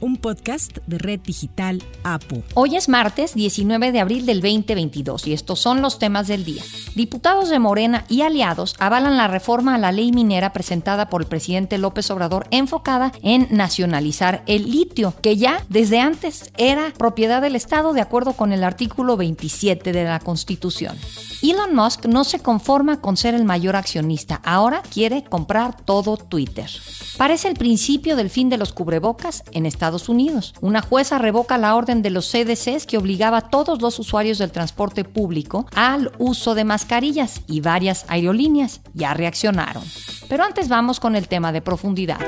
un podcast de Red Digital APO. Hoy es martes 19 de abril del 2022 y estos son los temas del día. Diputados de Morena y aliados avalan la reforma a la ley minera presentada por el presidente López Obrador enfocada en nacionalizar el litio, que ya desde antes era propiedad del Estado de acuerdo con el artículo 27 de la Constitución. Elon Musk no se conforma con ser el mayor accionista, ahora quiere comprar todo Twitter. Parece el principio del fin de los cubrebocas en Estados Unidos. Una jueza revoca la orden de los CDCs que obligaba a todos los usuarios del transporte público al uso de mascarillas y varias aerolíneas ya reaccionaron. Pero antes vamos con el tema de profundidad.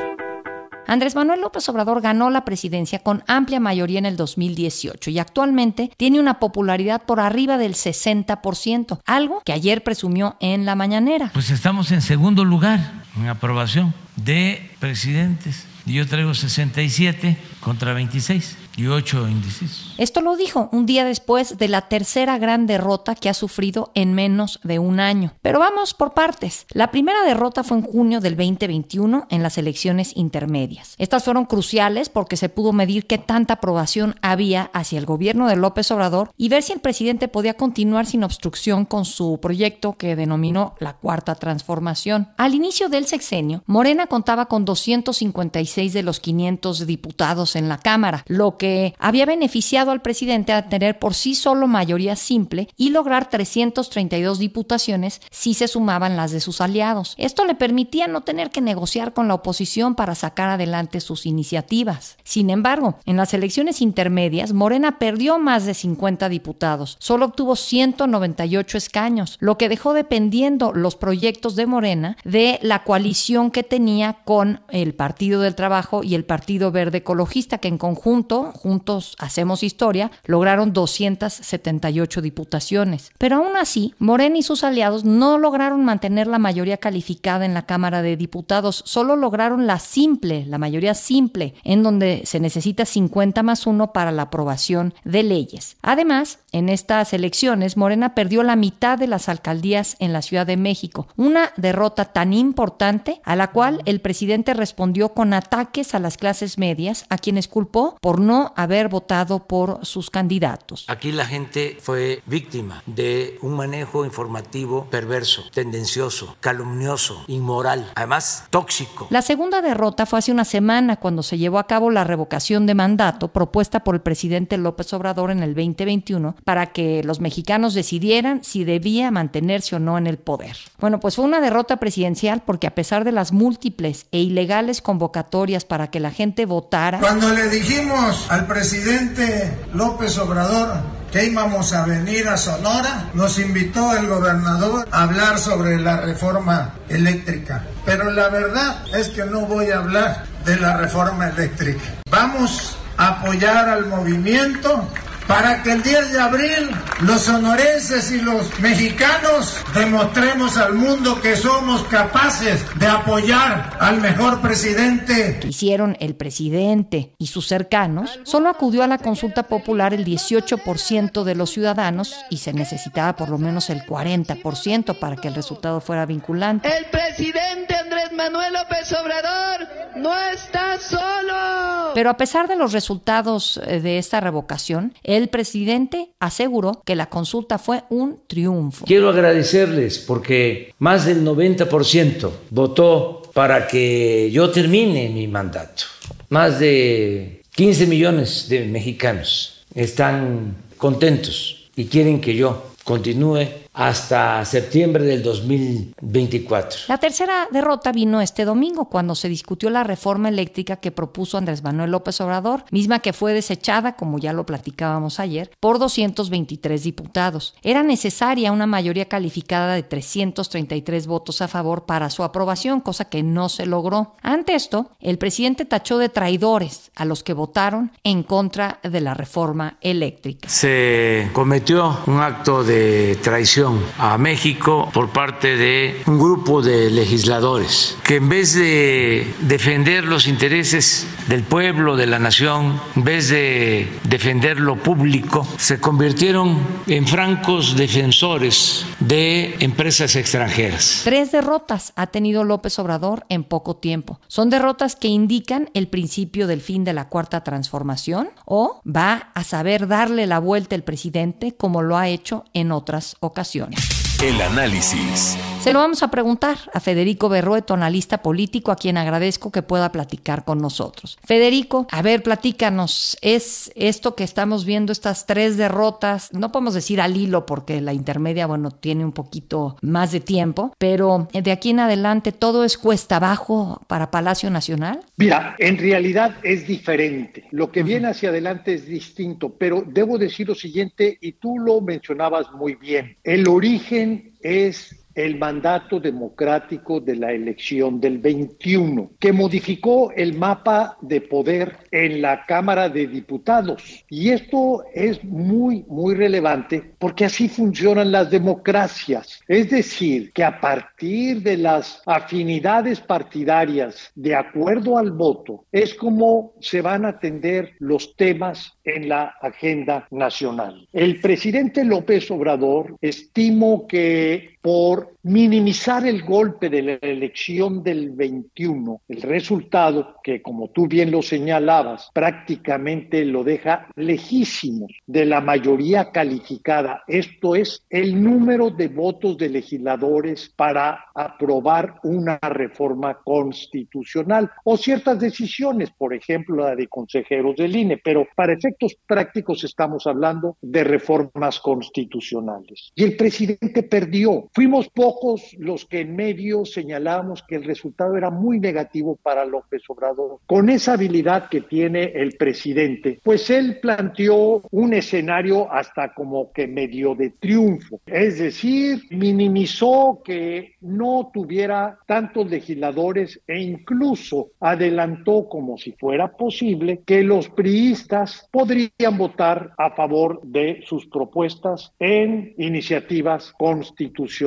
Andrés Manuel López Obrador ganó la presidencia con amplia mayoría en el 2018 y actualmente tiene una popularidad por arriba del 60%, algo que ayer presumió en la mañanera. Pues estamos en segundo lugar en aprobación de presidentes. Yo traigo 67 contra 26 y ocho índices. Esto lo dijo un día después de la tercera gran derrota que ha sufrido en menos de un año. Pero vamos por partes. La primera derrota fue en junio del 2021 en las elecciones intermedias. Estas fueron cruciales porque se pudo medir qué tanta aprobación había hacia el gobierno de López Obrador y ver si el presidente podía continuar sin obstrucción con su proyecto que denominó la Cuarta Transformación. Al inicio del sexenio, Morena contaba con 256 de los 500 diputados en la Cámara, lo que había beneficiado al presidente a tener por sí solo mayoría simple y lograr 332 diputaciones si se sumaban las de sus aliados. Esto le permitía no tener que negociar con la oposición para sacar adelante sus iniciativas. Sin embargo, en las elecciones intermedias, Morena perdió más de 50 diputados, solo obtuvo 198 escaños, lo que dejó dependiendo los proyectos de Morena de la coalición que tenía con el Partido del Trabajo y el Partido Verde Ecologista, que en conjunto Juntos Hacemos Historia, lograron 278 diputaciones. Pero aún así, Morena y sus aliados no lograron mantener la mayoría calificada en la Cámara de Diputados, solo lograron la simple, la mayoría simple, en donde se necesita 50 más 1 para la aprobación de leyes. Además, en estas elecciones, Morena perdió la mitad de las alcaldías en la Ciudad de México, una derrota tan importante a la cual el presidente respondió con ataques a las clases medias, a quienes culpó por no haber votado por sus candidatos. Aquí la gente fue víctima de un manejo informativo perverso, tendencioso, calumnioso, inmoral, además tóxico. La segunda derrota fue hace una semana cuando se llevó a cabo la revocación de mandato propuesta por el presidente López Obrador en el 2021 para que los mexicanos decidieran si debía mantenerse o no en el poder. Bueno, pues fue una derrota presidencial porque a pesar de las múltiples e ilegales convocatorias para que la gente votara... Cuando le dijimos al presidente López Obrador que íbamos a venir a Sonora, nos invitó el gobernador a hablar sobre la reforma eléctrica. Pero la verdad es que no voy a hablar de la reforma eléctrica. Vamos a apoyar al movimiento para que el 10 de abril los sonorenses y los mexicanos demostremos al mundo que somos capaces de apoyar al mejor presidente. hicieron el presidente y sus cercanos, solo acudió a la consulta popular el 18% de los ciudadanos y se necesitaba por lo menos el 40% para que el resultado fuera vinculante. El presidente Andrés Manuel López Obrador no está solo. Pero a pesar de los resultados eh, de esta revocación, el presidente aseguró que la consulta fue un triunfo. Quiero agradecerles porque más del 90% votó para que yo termine mi mandato. Más de 15 millones de mexicanos están contentos y quieren que yo continúe hasta septiembre del 2024. La tercera derrota vino este domingo cuando se discutió la reforma eléctrica que propuso Andrés Manuel López Obrador, misma que fue desechada, como ya lo platicábamos ayer, por 223 diputados. Era necesaria una mayoría calificada de 333 votos a favor para su aprobación, cosa que no se logró. Ante esto, el presidente tachó de traidores a los que votaron en contra de la reforma eléctrica. Se cometió un acto de traición a México por parte de un grupo de legisladores que en vez de defender los intereses del pueblo, de la nación, en vez de defender lo público, se convirtieron en francos defensores de empresas extranjeras. Tres derrotas ha tenido López Obrador en poco tiempo. ¿Son derrotas que indican el principio del fin de la cuarta transformación o va a saber darle la vuelta el presidente como lo ha hecho en otras ocasiones? relaciones. El análisis. Se lo vamos a preguntar a Federico Berrueto, analista político, a quien agradezco que pueda platicar con nosotros. Federico, a ver, platícanos, ¿es esto que estamos viendo, estas tres derrotas, no podemos decir al hilo porque la intermedia, bueno, tiene un poquito más de tiempo, pero de aquí en adelante todo es cuesta abajo para Palacio Nacional? Mira, en realidad es diferente. Lo que viene hacia adelante es distinto, pero debo decir lo siguiente, y tú lo mencionabas muy bien, el origen es el mandato democrático de la elección del 21, que modificó el mapa de poder en la Cámara de Diputados. Y esto es muy, muy relevante porque así funcionan las democracias. Es decir, que a partir de las afinidades partidarias, de acuerdo al voto, es como se van a atender los temas en la agenda nacional. El presidente López Obrador estimo que por minimizar el golpe de la elección del 21, el resultado que, como tú bien lo señalabas, prácticamente lo deja lejísimo de la mayoría calificada. Esto es el número de votos de legisladores para aprobar una reforma constitucional o ciertas decisiones, por ejemplo, la de consejeros del INE, pero para efectos prácticos estamos hablando de reformas constitucionales. Y el presidente perdió. Fuimos pocos los que en medio señalamos que el resultado era muy negativo para López Obrador. Con esa habilidad que tiene el presidente, pues él planteó un escenario hasta como que medio de triunfo. Es decir, minimizó que no tuviera tantos legisladores e incluso adelantó como si fuera posible que los priistas podrían votar a favor de sus propuestas en iniciativas constitucionales.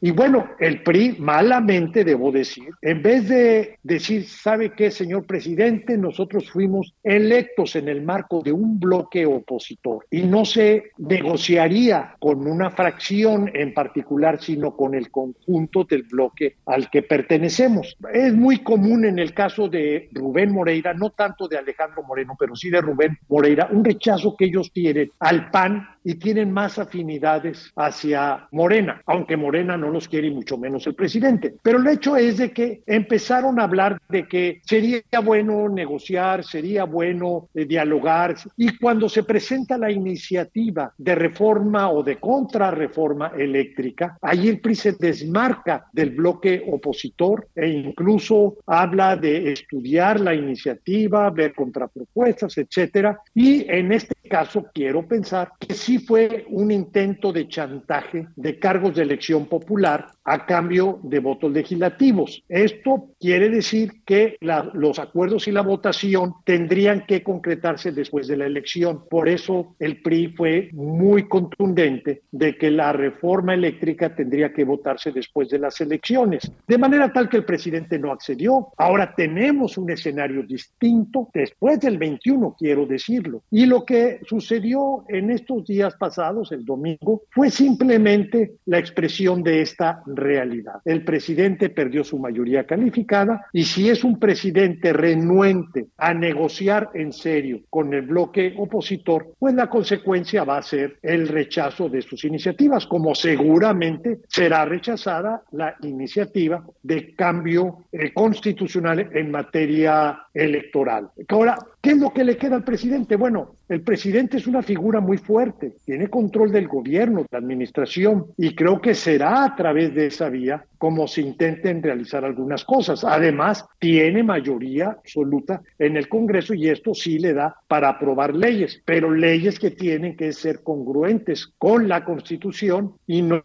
Y bueno, el PRI malamente, debo decir, en vez de decir, ¿sabe qué, señor presidente? Nosotros fuimos electos en el marco de un bloque opositor y no se negociaría con una fracción en particular, sino con el conjunto del bloque al que pertenecemos. Es muy común en el caso de Rubén Moreira, no tanto de Alejandro Moreno, pero sí de Rubén Moreira, un rechazo que ellos tienen al PAN y tienen más afinidades hacia Morena, aunque Morena no los quiere y mucho menos el presidente. Pero el hecho es de que empezaron a hablar de que sería bueno negociar, sería bueno eh, dialogar y cuando se presenta la iniciativa de reforma o de contrarreforma eléctrica, ahí el PRI se desmarca del bloque opositor e incluso habla de estudiar la iniciativa, ver contrapropuestas, etcétera. Y en este caso quiero pensar que sí fue un intento de chantaje de cargos de elección popular a cambio de votos legislativos. Esto quiere decir que los acuerdos y la votación tendrían que concretarse después de la elección. Por eso el PRI fue muy contundente de que la reforma eléctrica tendría que votarse después de las elecciones. De manera tal que el presidente no accedió. Ahora tenemos un escenario distinto después del 21, quiero decirlo. Y lo que sucedió en estos días pasados, el domingo, fue simplemente la expresión de esta realidad. El presidente perdió su mayoría calificada y si es un presidente renuente a negociar en serio con el bloque opositor, pues la consecuencia va a ser el rechazo de sus iniciativas, como seguramente será rechazada la iniciativa de cambio eh, constitucional en materia electoral. Ahora, ¿qué es lo que le queda al presidente? Bueno, el presidente es una figura muy fuerte, tiene control del gobierno, de la administración, y creo que será a través de esa vía como se intenten realizar algunas cosas. Además, tiene mayoría absoluta en el Congreso y esto sí le da para aprobar leyes, pero leyes que tienen que ser congruentes con la Constitución y no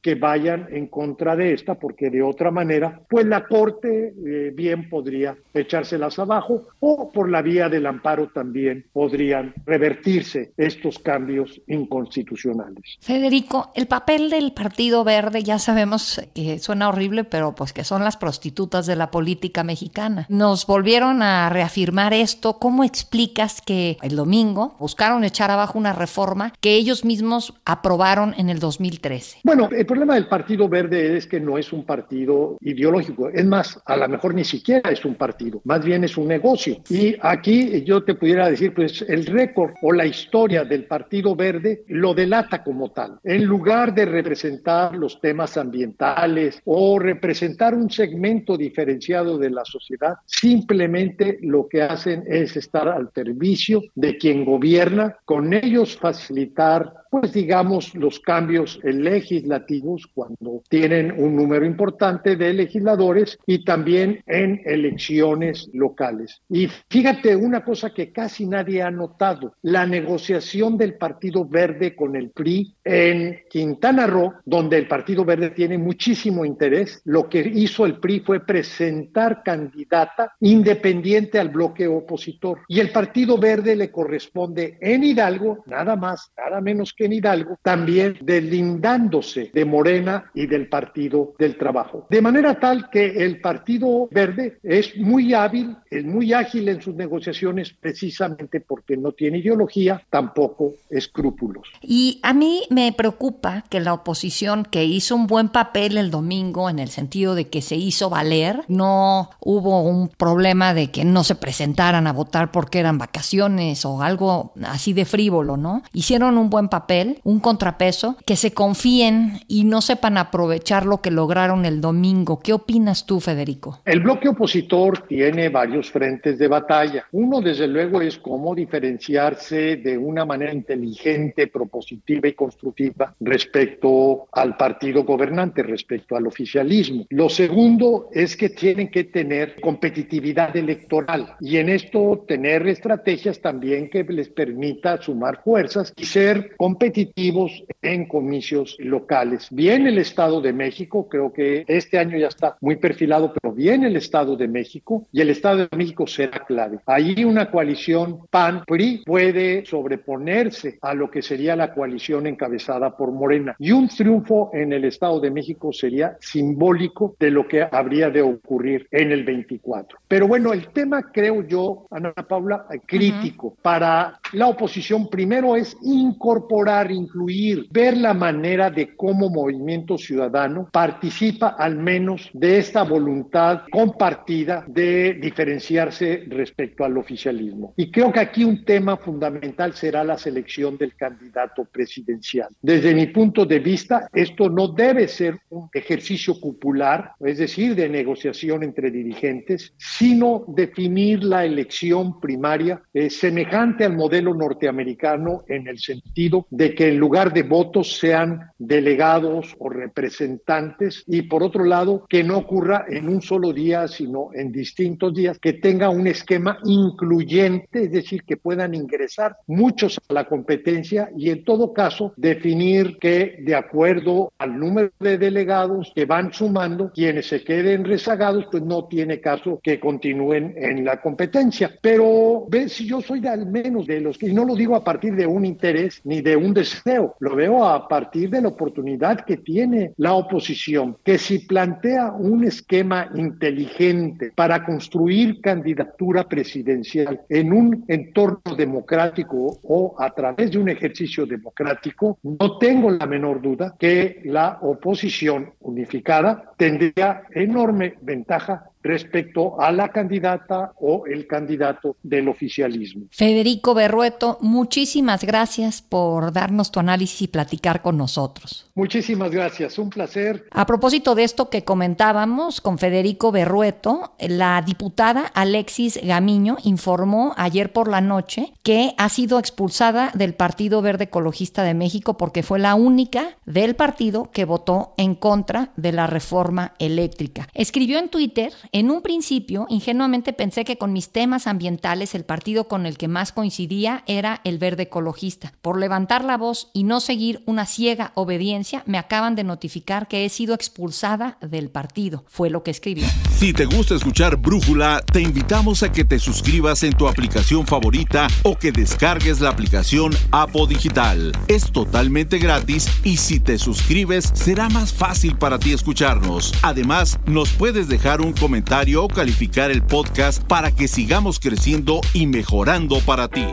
que vayan en contra de esta, porque de otra manera, pues la Corte eh, bien podría echárselas abajo o por la vía del amparo también podrían revertirse estos cambios inconstitucionales. Federico, el papel del Partido Verde ya sabemos que suena horrible, pero pues que son las prostitutas de la política mexicana. Nos volvieron a reafirmar esto. ¿Cómo explicas que el domingo buscaron echar abajo una reforma que ellos mismos aprobaron en el 2013? Bueno, el problema del Partido Verde es que no es un partido ideológico. Es más, a lo mejor ni siquiera es un partido, más bien es un negocio. Y aquí yo te pudiera decir, pues el récord o la historia del Partido Verde lo delata como tal. En lugar de representar los temas ambientales o representar un segmento diferenciado de la sociedad, simplemente lo que hacen es estar al servicio de quien gobierna, con ellos facilitar pues digamos, los cambios legislativos cuando tienen un número importante de legisladores y también en elecciones locales. Y fíjate una cosa que casi nadie ha notado, la negociación del Partido Verde con el PRI en Quintana Roo, donde el Partido Verde tiene muchísimo interés, lo que hizo el PRI fue presentar candidata independiente al bloque opositor. Y el Partido Verde le corresponde en Hidalgo, nada más, nada menos que en Hidalgo, también delindándose de Morena y del Partido del Trabajo. De manera tal que el Partido Verde es muy hábil, es muy ágil en sus negociaciones precisamente porque no tiene ideología, tampoco escrúpulos. Y a mí me preocupa que la oposición, que hizo un buen papel el domingo en el sentido de que se hizo valer, no hubo un problema de que no se presentaran a votar porque eran vacaciones o algo así de frívolo, ¿no? Hicieron un buen papel un contrapeso, que se confíen y no sepan aprovechar lo que lograron el domingo. ¿Qué opinas tú, Federico? El bloque opositor tiene varios frentes de batalla. Uno, desde luego, es cómo diferenciarse de una manera inteligente, propositiva y constructiva respecto al partido gobernante, respecto al oficialismo. Lo segundo es que tienen que tener competitividad electoral y en esto tener estrategias también que les permita sumar fuerzas y ser competitivos competitivos en comicios locales. Bien el Estado de México, creo que este año ya está muy perfilado, pero bien el Estado de México y el Estado de México será clave. Ahí una coalición PAN-PRI puede sobreponerse a lo que sería la coalición encabezada por Morena. Y un triunfo en el Estado de México sería simbólico de lo que habría de ocurrir en el 24. Pero bueno, el tema creo yo, Ana Paula, crítico para la oposición primero es incorporar incluir, ver la manera de cómo Movimiento Ciudadano participa al menos de esta voluntad compartida de diferenciarse respecto al oficialismo. Y creo que aquí un tema fundamental será la selección del candidato presidencial. Desde mi punto de vista, esto no debe ser un ejercicio cupular, es decir, de negociación entre dirigentes, sino definir la elección primaria eh, semejante al modelo norteamericano en el sentido de que en lugar de votos sean delegados o representantes y por otro lado que no ocurra en un solo día sino en distintos días, que tenga un esquema incluyente, es decir, que puedan ingresar muchos a la competencia y en todo caso definir que de acuerdo al número de delegados que van sumando, quienes se queden rezagados, pues no tiene caso que continúen en la competencia. Pero ven, si yo soy al menos de los y no lo digo a partir de un interés ni de un deseo, lo veo a partir de la oportunidad que tiene la oposición, que si plantea un esquema inteligente para construir candidatura presidencial en un entorno democrático o a través de un ejercicio democrático, no tengo la menor duda que la oposición unificada tendría enorme ventaja respecto a la candidata o el candidato del oficialismo. Federico Berrueto, muchísimas gracias por darnos tu análisis y platicar con nosotros. Muchísimas gracias, un placer. A propósito de esto que comentábamos con Federico Berrueto, la diputada Alexis Gamiño informó ayer por la noche que ha sido expulsada del Partido Verde Ecologista de México porque fue la única del partido que votó en contra de la reforma eléctrica. Escribió en Twitter En un principio, ingenuamente pensé que con mis temas ambientales el partido con el que más coincidía era el verde ecologista. Por levantar la voz y no seguir una ciega obediencia, me acaban de notificar que he sido expulsada del partido. Fue lo que escribió. Si te gusta escuchar Brújula, te invitamos a que te suscribas en tu aplicación favorita o que descargues la aplicación Apo Digital. Es totalmente gratis y si te suscribes será más fácil para ti escucharnos. Además, nos puedes dejar un comentario o calificar el podcast para que sigamos creciendo y mejorando para ti.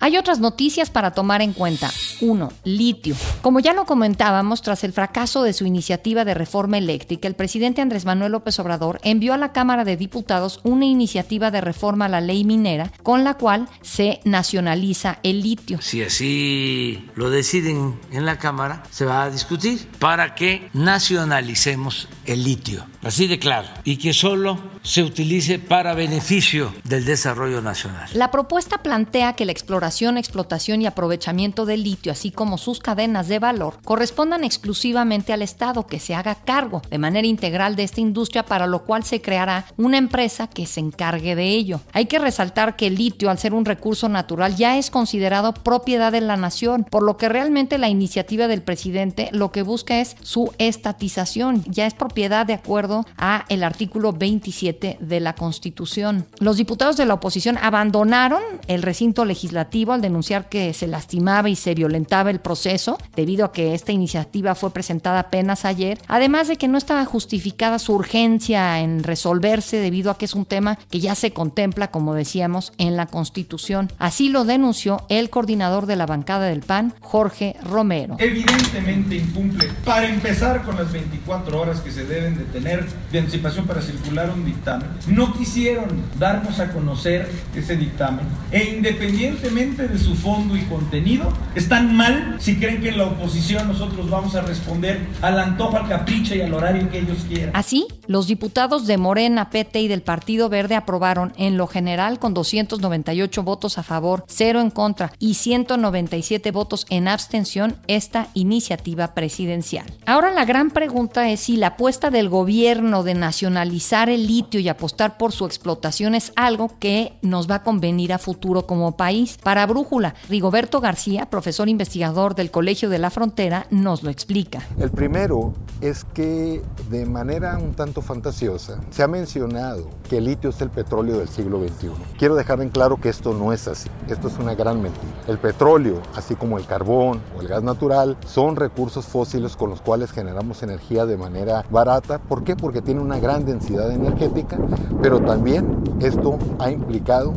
Hay otras noticias para tomar en cuenta. 1. Litio. Como ya lo comentábamos, tras el fracaso de su iniciativa de reforma eléctrica, el presidente Andrés Manuel López Obrador envió a la Cámara de Diputados una iniciativa de reforma a la ley minera con la cual se nacionaliza el litio. Si así lo deciden en la Cámara, se va a discutir para que nacionalicemos el litio. Así de claro. Y que solo se utilice para beneficio del desarrollo nacional. La propuesta plantea que la exploración, explotación y aprovechamiento del litio, así como sus cadenas de valor, correspondan exclusivamente al Estado, que se haga cargo de manera integral de esta industria, para lo cual se creará una empresa que se encargue de ello. Hay que resaltar que el litio, al ser un recurso natural, ya es considerado propiedad de la nación, por lo que realmente la iniciativa del presidente lo que busca es su estatización, ya es propiedad de acuerdo a el artículo 27 de la Constitución. Los diputados de la oposición abandonaron el recinto legislativo al denunciar que se lastimaba y se violentaba el proceso debido a que esta iniciativa fue presentada apenas ayer, además de que no estaba justificada su urgencia en resolverse debido a que es un tema que ya se contempla, como decíamos, en la Constitución. Así lo denunció el coordinador de la bancada del PAN, Jorge Romero. Evidentemente incumple, para empezar con las 24 horas que se deben de tener de anticipación para circular un dictamen. No quisieron darnos a conocer ese dictamen e independientemente de su fondo y contenido, están mal si creen que en la oposición nosotros vamos a responder al antojo, al capricho y al horario que ellos quieran. Así, los diputados de Morena, PT y del Partido Verde aprobaron en lo general con 298 votos a favor, 0 en contra y 197 votos en abstención esta iniciativa presidencial. Ahora la gran pregunta es si la apuesta del gobierno de nacionalizar el litio y apostar por su explotación es algo que nos va a convenir a futuro como país. Para Brújula, Rigoberto García, profesor investigador del Colegio de la Frontera, nos lo explica. El primero es que de manera un tanto fantasiosa se ha mencionado que el litio es el petróleo del siglo XXI. Quiero dejar en claro que esto no es así. Esto es una gran mentira. El petróleo, así como el carbón o el gas natural, son recursos fósiles con los cuales generamos energía de manera barata. ¿Por qué? Porque tiene una gran densidad energética, pero también esto ha implicado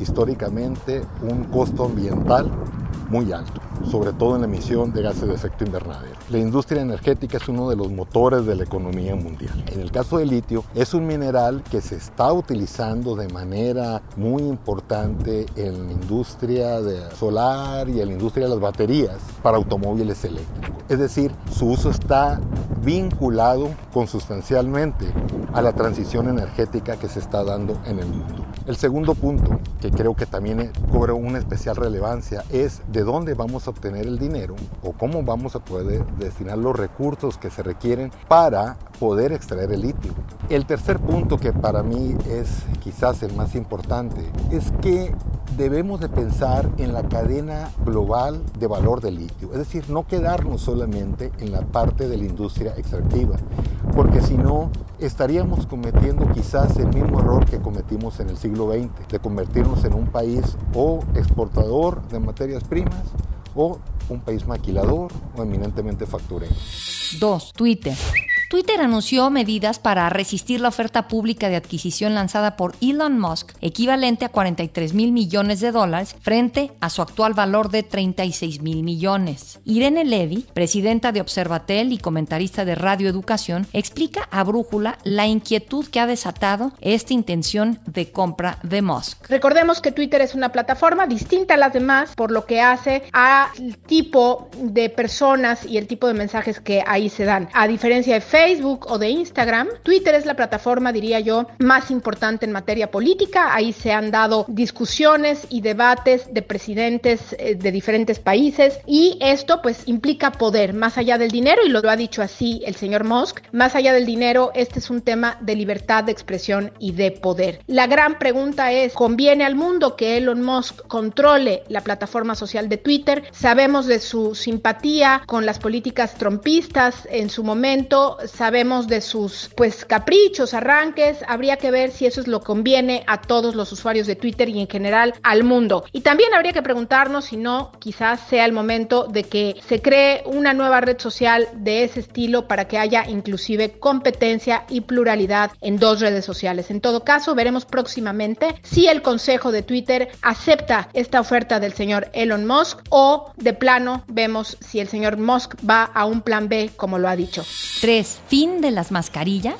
históricamente un costo ambiental muy alto, sobre todo en la emisión de gases de efecto invernadero. La industria energética es uno de los motores de la economía mundial. En el caso del litio, es un mineral que se está utilizando de manera muy importante en la industria de solar y en la industria de las baterías para automóviles eléctricos. Es decir, su uso está vinculado consustancialmente a la transición energética que se está dando en el mundo. El segundo punto, que creo que también cobra una especial relevancia, es de dónde vamos obtener el dinero o cómo vamos a poder destinar los recursos que se requieren para poder extraer el litio. El tercer punto que para mí es quizás el más importante es que debemos de pensar en la cadena global de valor del litio, es decir, no quedarnos solamente en la parte de la industria extractiva, porque si no estaríamos cometiendo quizás el mismo error que cometimos en el siglo XX, de convertirnos en un país o exportador de materias primas o un país maquilador o eminentemente facturero. 2. Twitter. Twitter anunció medidas para resistir la oferta pública de adquisición lanzada por Elon Musk, equivalente a 43 mil millones de dólares, frente a su actual valor de 36 mil millones. Irene Levy, presidenta de Observatel y comentarista de Radio Educación, explica a Brújula la inquietud que ha desatado esta intención de compra de Musk. Recordemos que Twitter es una plataforma distinta a las demás por lo que hace al tipo de personas y el tipo de mensajes que ahí se dan. A diferencia de Facebook o de Instagram. Twitter es la plataforma, diría yo, más importante en materia política. Ahí se han dado discusiones y debates de presidentes eh, de diferentes países y esto pues implica poder más allá del dinero y lo ha dicho así el señor Musk. Más allá del dinero, este es un tema de libertad de expresión y de poder. La gran pregunta es, ¿conviene al mundo que Elon Musk controle la plataforma social de Twitter? Sabemos de su simpatía con las políticas trompistas en su momento, sabemos de sus pues caprichos, arranques, habría que ver si eso es lo conviene a todos los usuarios de Twitter y en general al mundo. Y también habría que preguntarnos si no, quizás sea el momento de que se cree una nueva red social de ese estilo para que haya inclusive competencia y pluralidad en dos redes sociales. En todo caso, veremos próximamente si el Consejo de Twitter acepta esta oferta del señor Elon Musk o de plano vemos si el señor Musk va a un plan B como lo ha dicho. 3. Fin de las mascarillas.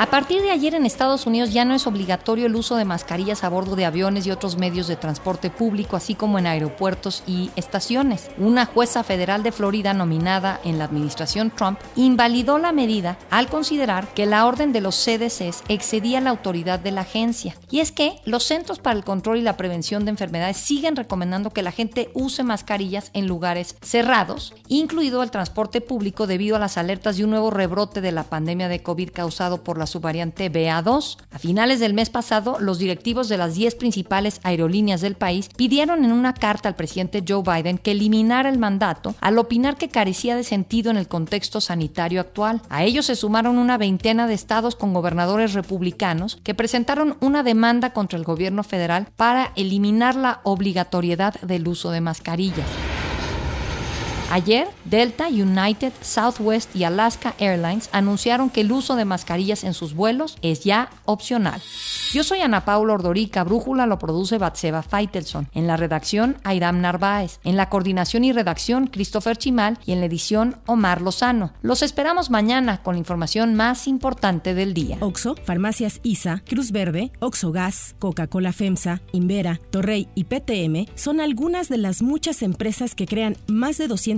A partir de ayer en Estados Unidos ya no es obligatorio el uso de mascarillas a bordo de aviones y otros medios de transporte público, así como en aeropuertos y estaciones. Una jueza federal de Florida nominada en la administración Trump invalidó la medida al considerar que la orden de los CDCs excedía la autoridad de la agencia. Y es que los Centros para el Control y la Prevención de Enfermedades siguen recomendando que la gente use mascarillas en lugares cerrados, incluido el transporte público debido a las alertas de un nuevo rebrote de la pandemia de COVID causado por la su variante BA2. A finales del mes pasado, los directivos de las 10 principales aerolíneas del país pidieron en una carta al presidente Joe Biden que eliminara el mandato al opinar que carecía de sentido en el contexto sanitario actual. A ellos se sumaron una veintena de estados con gobernadores republicanos que presentaron una demanda contra el gobierno federal para eliminar la obligatoriedad del uso de mascarillas. Ayer, Delta, United, Southwest y Alaska Airlines anunciaron que el uso de mascarillas en sus vuelos es ya opcional. Yo soy Ana Paula Ordorica, Brújula lo produce Batseba Feitelson. En la redacción, Airam Narváez. En la coordinación y redacción, Christopher Chimal. Y en la edición, Omar Lozano. Los esperamos mañana con la información más importante del día. Oxo, Farmacias ISA, Cruz Verde, Oxo Gas, Coca-Cola FEMSA, Invera, Torrey y PTM son algunas de las muchas empresas que crean más de 200